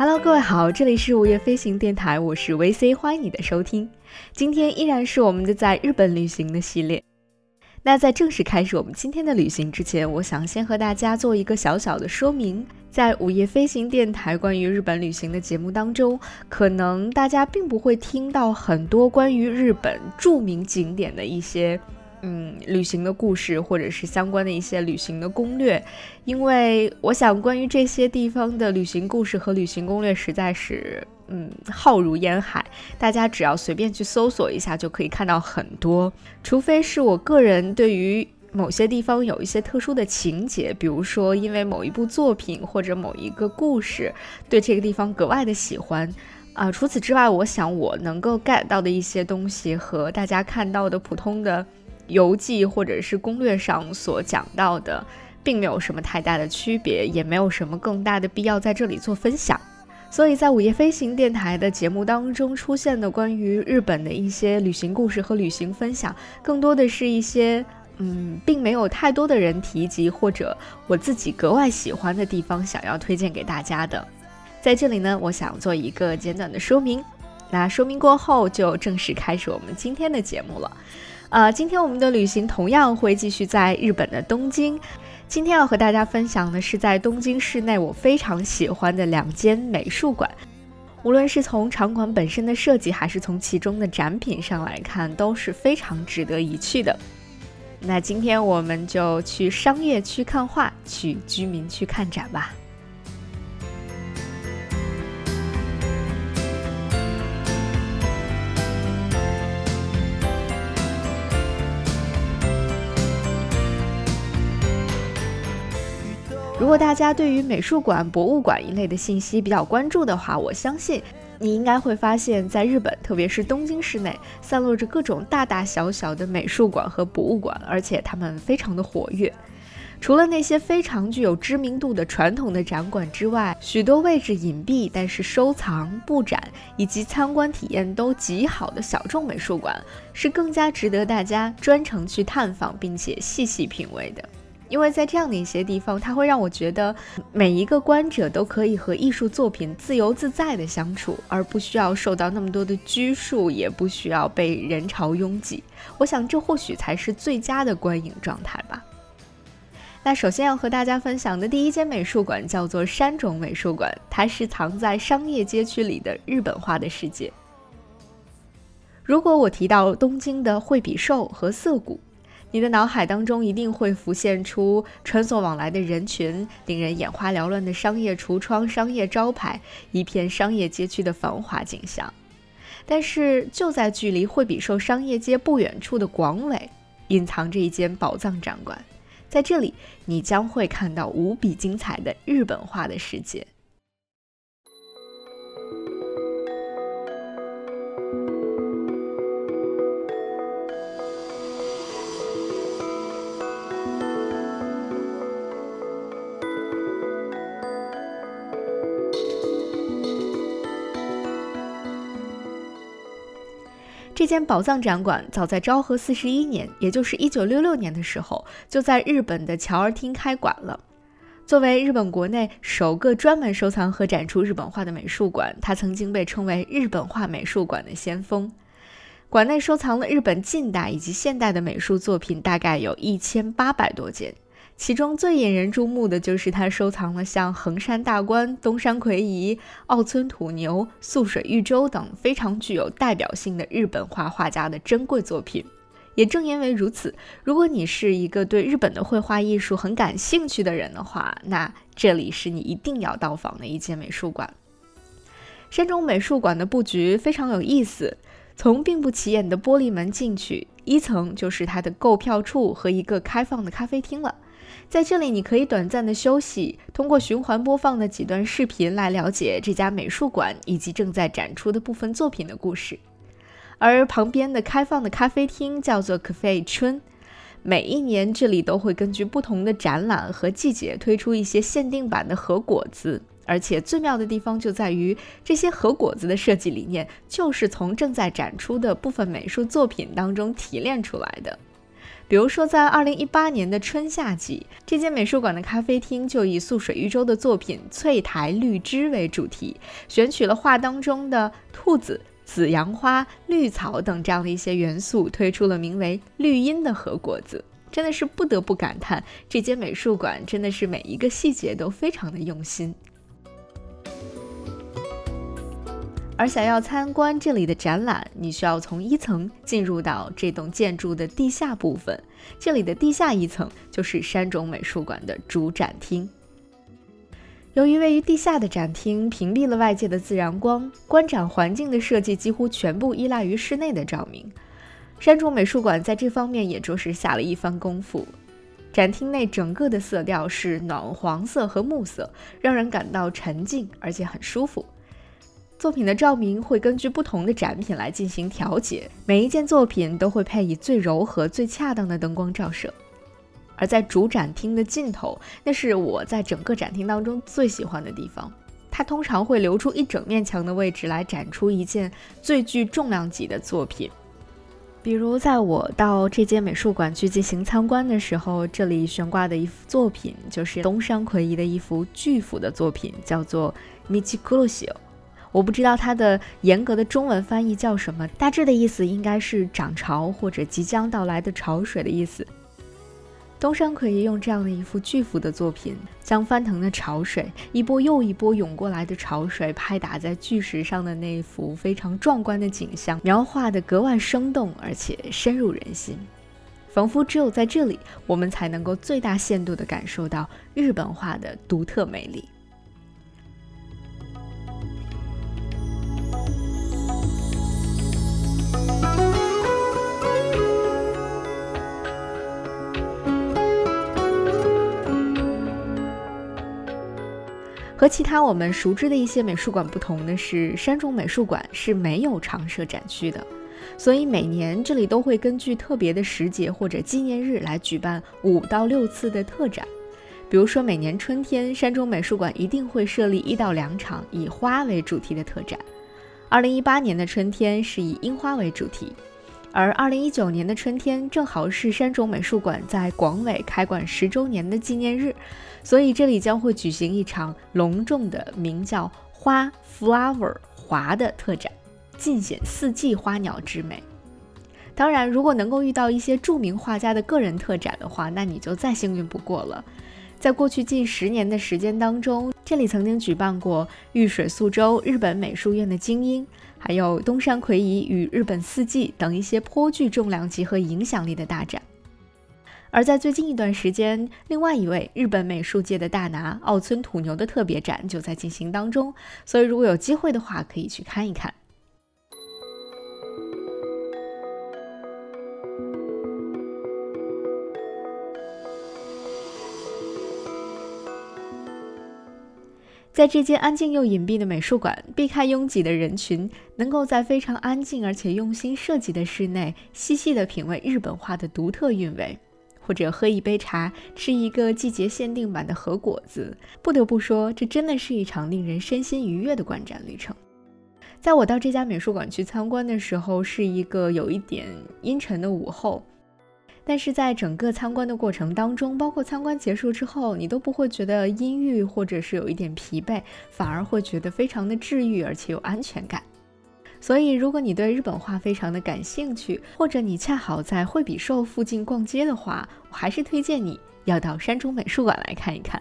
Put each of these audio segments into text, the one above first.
Hello，各位好，这里是午夜飞行电台，我是 VC，欢迎你的收听。今天依然是我们的在日本旅行的系列。那在正式开始我们今天的旅行之前，我想先和大家做一个小小的说明。在午夜飞行电台关于日本旅行的节目当中，可能大家并不会听到很多关于日本著名景点的一些。嗯，旅行的故事，或者是相关的一些旅行的攻略，因为我想，关于这些地方的旅行故事和旅行攻略，实在是嗯浩如烟海，大家只要随便去搜索一下，就可以看到很多。除非是我个人对于某些地方有一些特殊的情节，比如说因为某一部作品或者某一个故事，对这个地方格外的喜欢啊。除此之外，我想我能够 get 到的一些东西，和大家看到的普通的。游记或者是攻略上所讲到的，并没有什么太大的区别，也没有什么更大的必要在这里做分享。所以在午夜飞行电台的节目当中出现的关于日本的一些旅行故事和旅行分享，更多的是一些嗯，并没有太多的人提及或者我自己格外喜欢的地方，想要推荐给大家的。在这里呢，我想做一个简短的说明。那说明过后，就正式开始我们今天的节目了。呃，今天我们的旅行同样会继续在日本的东京。今天要和大家分享的是在东京市内我非常喜欢的两间美术馆，无论是从场馆本身的设计，还是从其中的展品上来看，都是非常值得一去的。那今天我们就去商业区看画，去居民区看展吧。如果大家对于美术馆、博物馆一类的信息比较关注的话，我相信你应该会发现，在日本，特别是东京市内，散落着各种大大小小的美术馆和博物馆，而且它们非常的活跃。除了那些非常具有知名度的传统的展馆之外，许多位置隐蔽但是收藏、布展以及参观体验都极好的小众美术馆，是更加值得大家专程去探访并且细细品味的。因为在这样的一些地方，它会让我觉得每一个观者都可以和艺术作品自由自在的相处，而不需要受到那么多的拘束，也不需要被人潮拥挤。我想这或许才是最佳的观影状态吧。那首先要和大家分享的第一间美术馆叫做山种美术馆，它是藏在商业街区里的日本画的世界。如果我提到东京的惠比寿和涩谷。你的脑海当中一定会浮现出穿梭往来的人群、令人眼花缭乱的商业橱窗、商业招牌、一片商业街区的繁华景象。但是，就在距离惠比寿商业街不远处的广尾，隐藏着一间宝藏展馆，在这里，你将会看到无比精彩的日本画的世界。这间宝藏展馆早在昭和四十一年，也就是一九六六年的时候，就在日本的侨儿厅开馆了。作为日本国内首个专门收藏和展出日本画的美术馆，它曾经被称为日本画美术馆的先锋。馆内收藏了日本近代以及现代的美术作品，大概有一千八百多件。其中最引人注目的就是他收藏了像横山大观、东山魁夷、奥村土牛、素水玉舟等非常具有代表性的日本画画家的珍贵作品。也正因为如此，如果你是一个对日本的绘画艺术很感兴趣的人的话，那这里是你一定要到访的一间美术馆。山中美术馆的布局非常有意思，从并不起眼的玻璃门进去，一层就是它的购票处和一个开放的咖啡厅了。在这里，你可以短暂的休息，通过循环播放的几段视频来了解这家美术馆以及正在展出的部分作品的故事。而旁边的开放的咖啡厅叫做 Cafe 春，每一年这里都会根据不同的展览和季节推出一些限定版的和果子，而且最妙的地方就在于这些和果子的设计理念就是从正在展出的部分美术作品当中提炼出来的。比如说，在二零一八年的春夏季，这间美术馆的咖啡厅就以素水玉舟的作品《翠台绿枝》为主题，选取了画当中的兔子、紫阳花、绿草等这样的一些元素，推出了名为“绿荫”的和果子。真的是不得不感叹，这间美术馆真的是每一个细节都非常的用心。而想要参观这里的展览，你需要从一层进入到这栋建筑的地下部分。这里的地下一层就是山种美术馆的主展厅。由于位于地下的展厅屏蔽了外界的自然光，观展环境的设计几乎全部依赖于室内的照明。山种美术馆在这方面也着实下了一番功夫。展厅内整个的色调是暖黄色和木色，让人感到沉静而且很舒服。作品的照明会根据不同的展品来进行调节，每一件作品都会配以最柔和、最恰当的灯光照射。而在主展厅的尽头，那是我在整个展厅当中最喜欢的地方。它通常会留出一整面墙的位置来展出一件最具重量级的作品。比如，在我到这间美术馆去进行参观的时候，这里悬挂的一幅作品就是东山魁夷的一幅巨幅的作品，叫做《米奇库鲁西》。我不知道它的严格的中文翻译叫什么，大致的意思应该是涨潮或者即将到来的潮水的意思。东山可以用这样的一幅巨幅的作品，将翻腾的潮水，一波又一波涌过来的潮水拍打在巨石上的那一幅非常壮观的景象，描画的格外生动而且深入人心，仿佛只有在这里，我们才能够最大限度地感受到日本画的独特魅力。和其他我们熟知的一些美术馆不同的是，山中美术馆是没有常设展区的，所以每年这里都会根据特别的时节或者纪念日来举办五到六次的特展。比如说，每年春天，山中美术馆一定会设立一到两场以花为主题的特展。二零一八年的春天是以樱花为主题，而二零一九年的春天正好是山中美术馆在广尾开馆十周年的纪念日。所以这里将会举行一场隆重的名叫“花 ”（Flower） 华的特展，尽显四季花鸟之美。当然，如果能够遇到一些著名画家的个人特展的话，那你就再幸运不过了。在过去近十年的时间当中，这里曾经举办过玉水素州、日本美术院的精英，还有东山魁夷与日本四季等一些颇具重量级和影响力的大展。而在最近一段时间，另外一位日本美术界的大拿奥村土牛的特别展就在进行当中，所以如果有机会的话，可以去看一看。在这间安静又隐蔽的美术馆，避开拥挤的人群，能够在非常安静而且用心设计的室内，细细的品味日本画的独特韵味。或者喝一杯茶，吃一个季节限定版的和果子，不得不说，这真的是一场令人身心愉悦的观展旅程。在我到这家美术馆去参观的时候，是一个有一点阴沉的午后，但是在整个参观的过程当中，包括参观结束之后，你都不会觉得阴郁，或者是有一点疲惫，反而会觉得非常的治愈，而且有安全感。所以，如果你对日本画非常的感兴趣，或者你恰好在惠比寿附近逛街的话，我还是推荐你要到山中美术馆来看一看。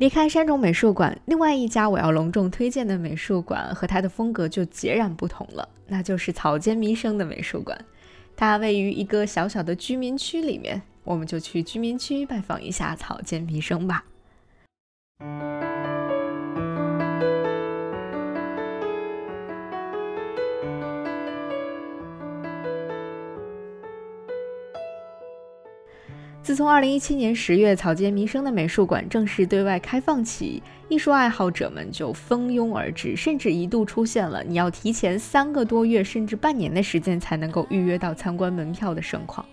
离开山中美术馆，另外一家我要隆重推荐的美术馆和它的风格就截然不同了，那就是草间弥生的美术馆。它位于一个小小的居民区里面，我们就去居民区拜访一下草间弥生吧。自从2017年10月草间弥生的美术馆正式对外开放起，艺术爱好者们就蜂拥而至，甚至一度出现了你要提前三个多月甚至半年的时间才能够预约到参观门票的盛况。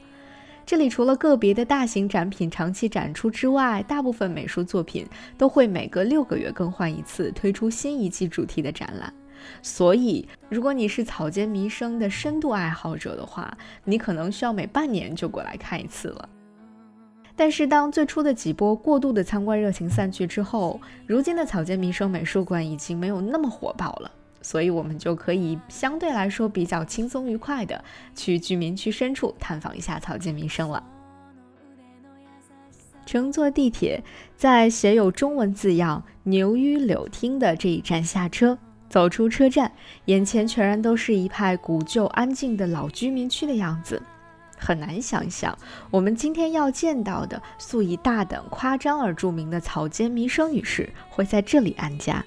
这里除了个别的大型展品长期展出之外，大部分美术作品都会每隔六个月更换一次，推出新一季主题的展览。所以，如果你是草间弥生的深度爱好者的话，你可能需要每半年就过来看一次了。但是，当最初的几波过度的参观热情散去之后，如今的草间弥生美术馆已经没有那么火爆了，所以我们就可以相对来说比较轻松愉快的去居民区深处探访一下草间弥生了。乘坐地铁，在写有中文字样“牛于柳町”的这一站下车，走出车站，眼前全然都是一派古旧安静的老居民区的样子。很难想象，我们今天要见到的素以大胆夸张而著名的草间弥生女士会在这里安家。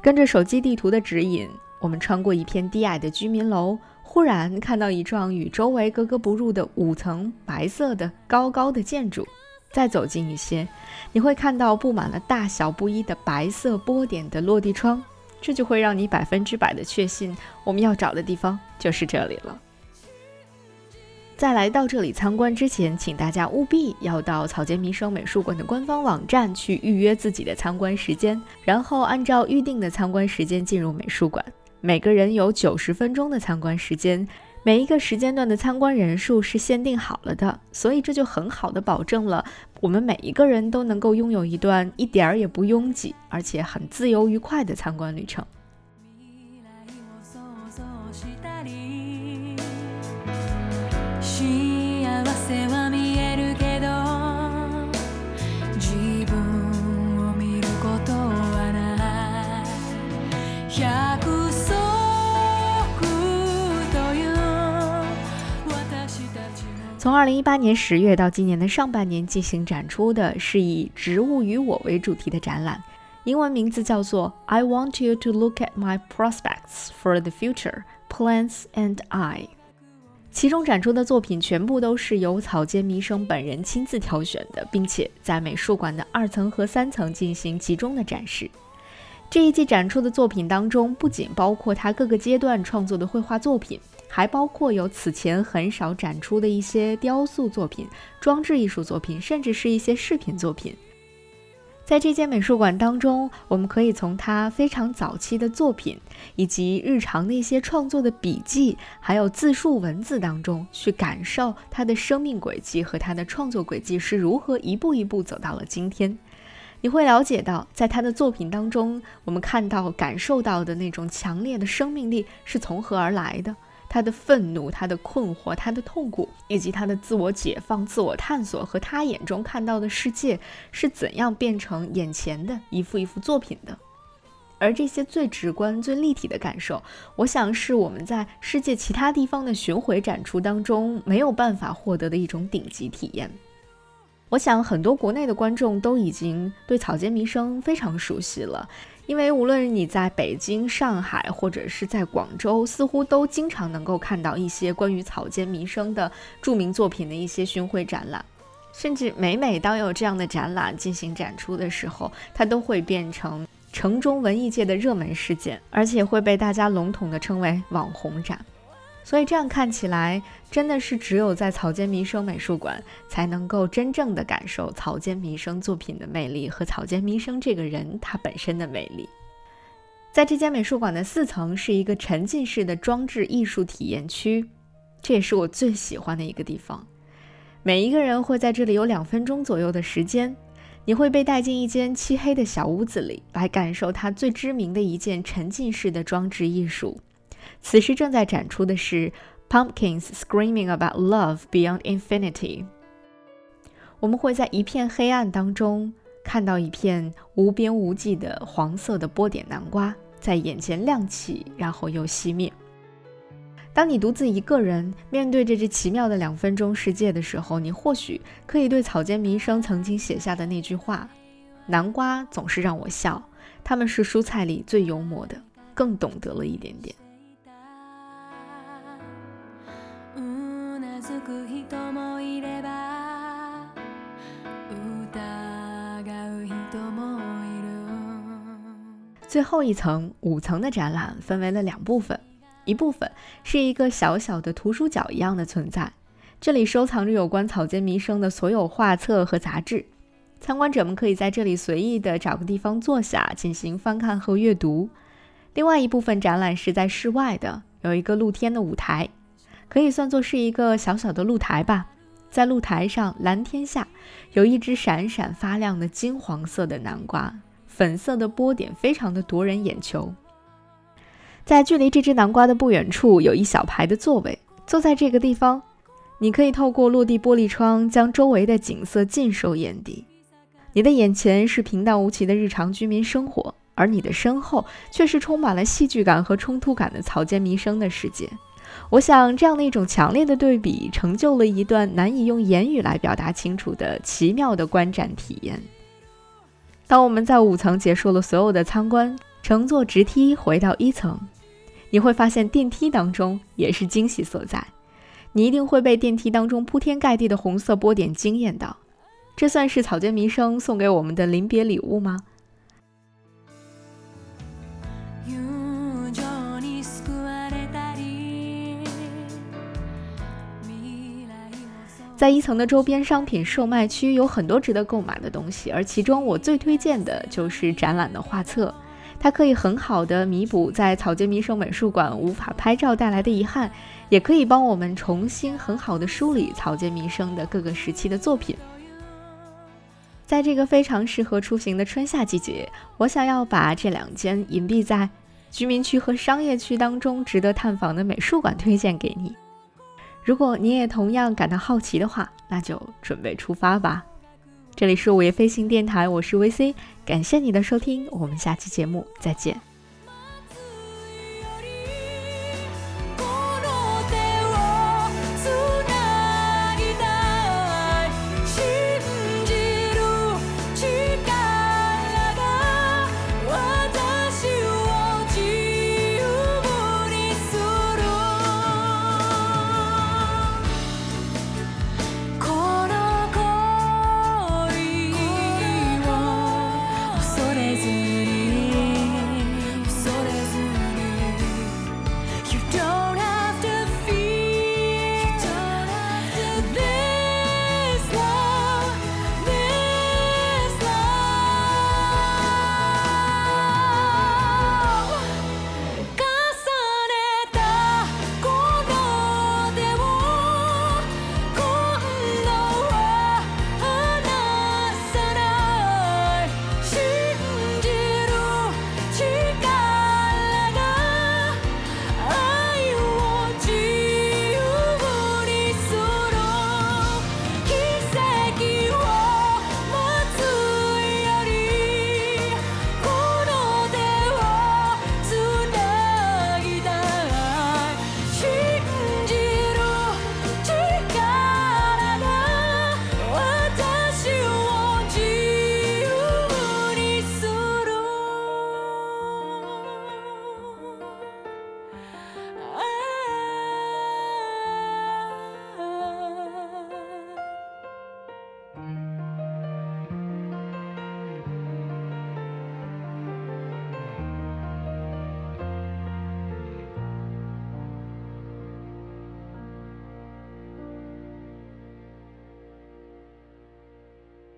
跟着手机地图的指引，我们穿过一片低矮的居民楼，忽然看到一幢与周围格格不入的五层白色的高高的建筑。再走近一些，你会看到布满了大小不一的白色波点的落地窗，这就会让你百分之百的确信，我们要找的地方就是这里了。在来到这里参观之前，请大家务必要到草间弥生美术馆的官方网站去预约自己的参观时间，然后按照预定的参观时间进入美术馆。每个人有九十分钟的参观时间，每一个时间段的参观人数是限定好了的，所以这就很好的保证了我们每一个人都能够拥有一段一点儿也不拥挤，而且很自由愉快的参观旅程。二零一八年十月到今年的上半年进行展出的是以“植物与我”为主题的展览，英文名字叫做 “I want you to look at my prospects for the future: plants and I”。其中展出的作品全部都是由草间弥生本人亲自挑选的，并且在美术馆的二层和三层进行集中的展示。这一季展出的作品当中，不仅包括他各个阶段创作的绘画作品。还包括有此前很少展出的一些雕塑作品、装置艺术作品，甚至是一些饰品作品。在这间美术馆当中，我们可以从他非常早期的作品，以及日常的一些创作的笔记，还有自述文字当中，去感受他的生命轨迹和他的创作轨迹是如何一步一步走到了今天。你会了解到，在他的作品当中，我们看到、感受到的那种强烈的生命力是从何而来的。他的愤怒，他的困惑，他的痛苦，以及他的自我解放、自我探索和他眼中看到的世界是怎样变成眼前的一幅一幅作品的？而这些最直观、最立体的感受，我想是我们在世界其他地方的巡回展出当中没有办法获得的一种顶级体验。我想很多国内的观众都已经对草间弥生非常熟悉了。因为无论你在北京、上海，或者是在广州，似乎都经常能够看到一些关于草间弥生的著名作品的一些巡回展览，甚至每每当有这样的展览进行展出的时候，它都会变成城中文艺界的热门事件，而且会被大家笼统地称为网红展。所以这样看起来，真的是只有在草间弥生美术馆才能够真正的感受草间弥生作品的魅力和草间弥生这个人他本身的魅力。在这间美术馆的四层是一个沉浸式的装置艺术体验区，这也是我最喜欢的一个地方。每一个人会在这里有两分钟左右的时间，你会被带进一间漆黑的小屋子里，来感受它最知名的一件沉浸式的装置艺术。此时正在展出的是 Pumpkins Screaming About Love Beyond Infinity。我们会在一片黑暗当中看到一片无边无际的黄色的波点南瓜在眼前亮起，然后又熄灭。当你独自一个人面对着这奇妙的两分钟世界的时候，你或许可以对草间弥生曾经写下的那句话：“南瓜总是让我笑，它们是蔬菜里最幽默的。”更懂得了一点点。人もいれば疑う人もいる。最后一层五层的展览分为了两部分，一部分是一个小小的图书角一样的存在，这里收藏着有关草间弥生的所有画册和杂志，参观者们可以在这里随意的找个地方坐下进行翻看和阅读。另外一部分展览是在室外的，有一个露天的舞台，可以算作是一个小小的露台吧。在露台上，蓝天下有一只闪闪发亮的金黄色的南瓜，粉色的波点非常的夺人眼球。在距离这只南瓜的不远处，有一小排的座位，坐在这个地方，你可以透过落地玻璃窗将周围的景色尽收眼底。你的眼前是平淡无奇的日常居民生活，而你的身后却是充满了戏剧感和冲突感的草间弥生的世界。我想，这样的一种强烈的对比，成就了一段难以用言语来表达清楚的奇妙的观展体验。当我们在五层结束了所有的参观，乘坐直梯回到一层，你会发现电梯当中也是惊喜所在。你一定会被电梯当中铺天盖地的红色波点惊艳到。这算是草间弥生送给我们的临别礼物吗？在一层的周边商品售卖区有很多值得购买的东西，而其中我最推荐的就是展览的画册，它可以很好的弥补在草间弥生美术馆无法拍照带来的遗憾，也可以帮我们重新很好的梳理草间弥生的各个时期的作品。在这个非常适合出行的春夏季节，我想要把这两间隐蔽在居民区和商业区当中值得探访的美术馆推荐给你。如果你也同样感到好奇的话，那就准备出发吧。这里是午夜飞行电台，我是 VC，感谢你的收听，我们下期节目再见。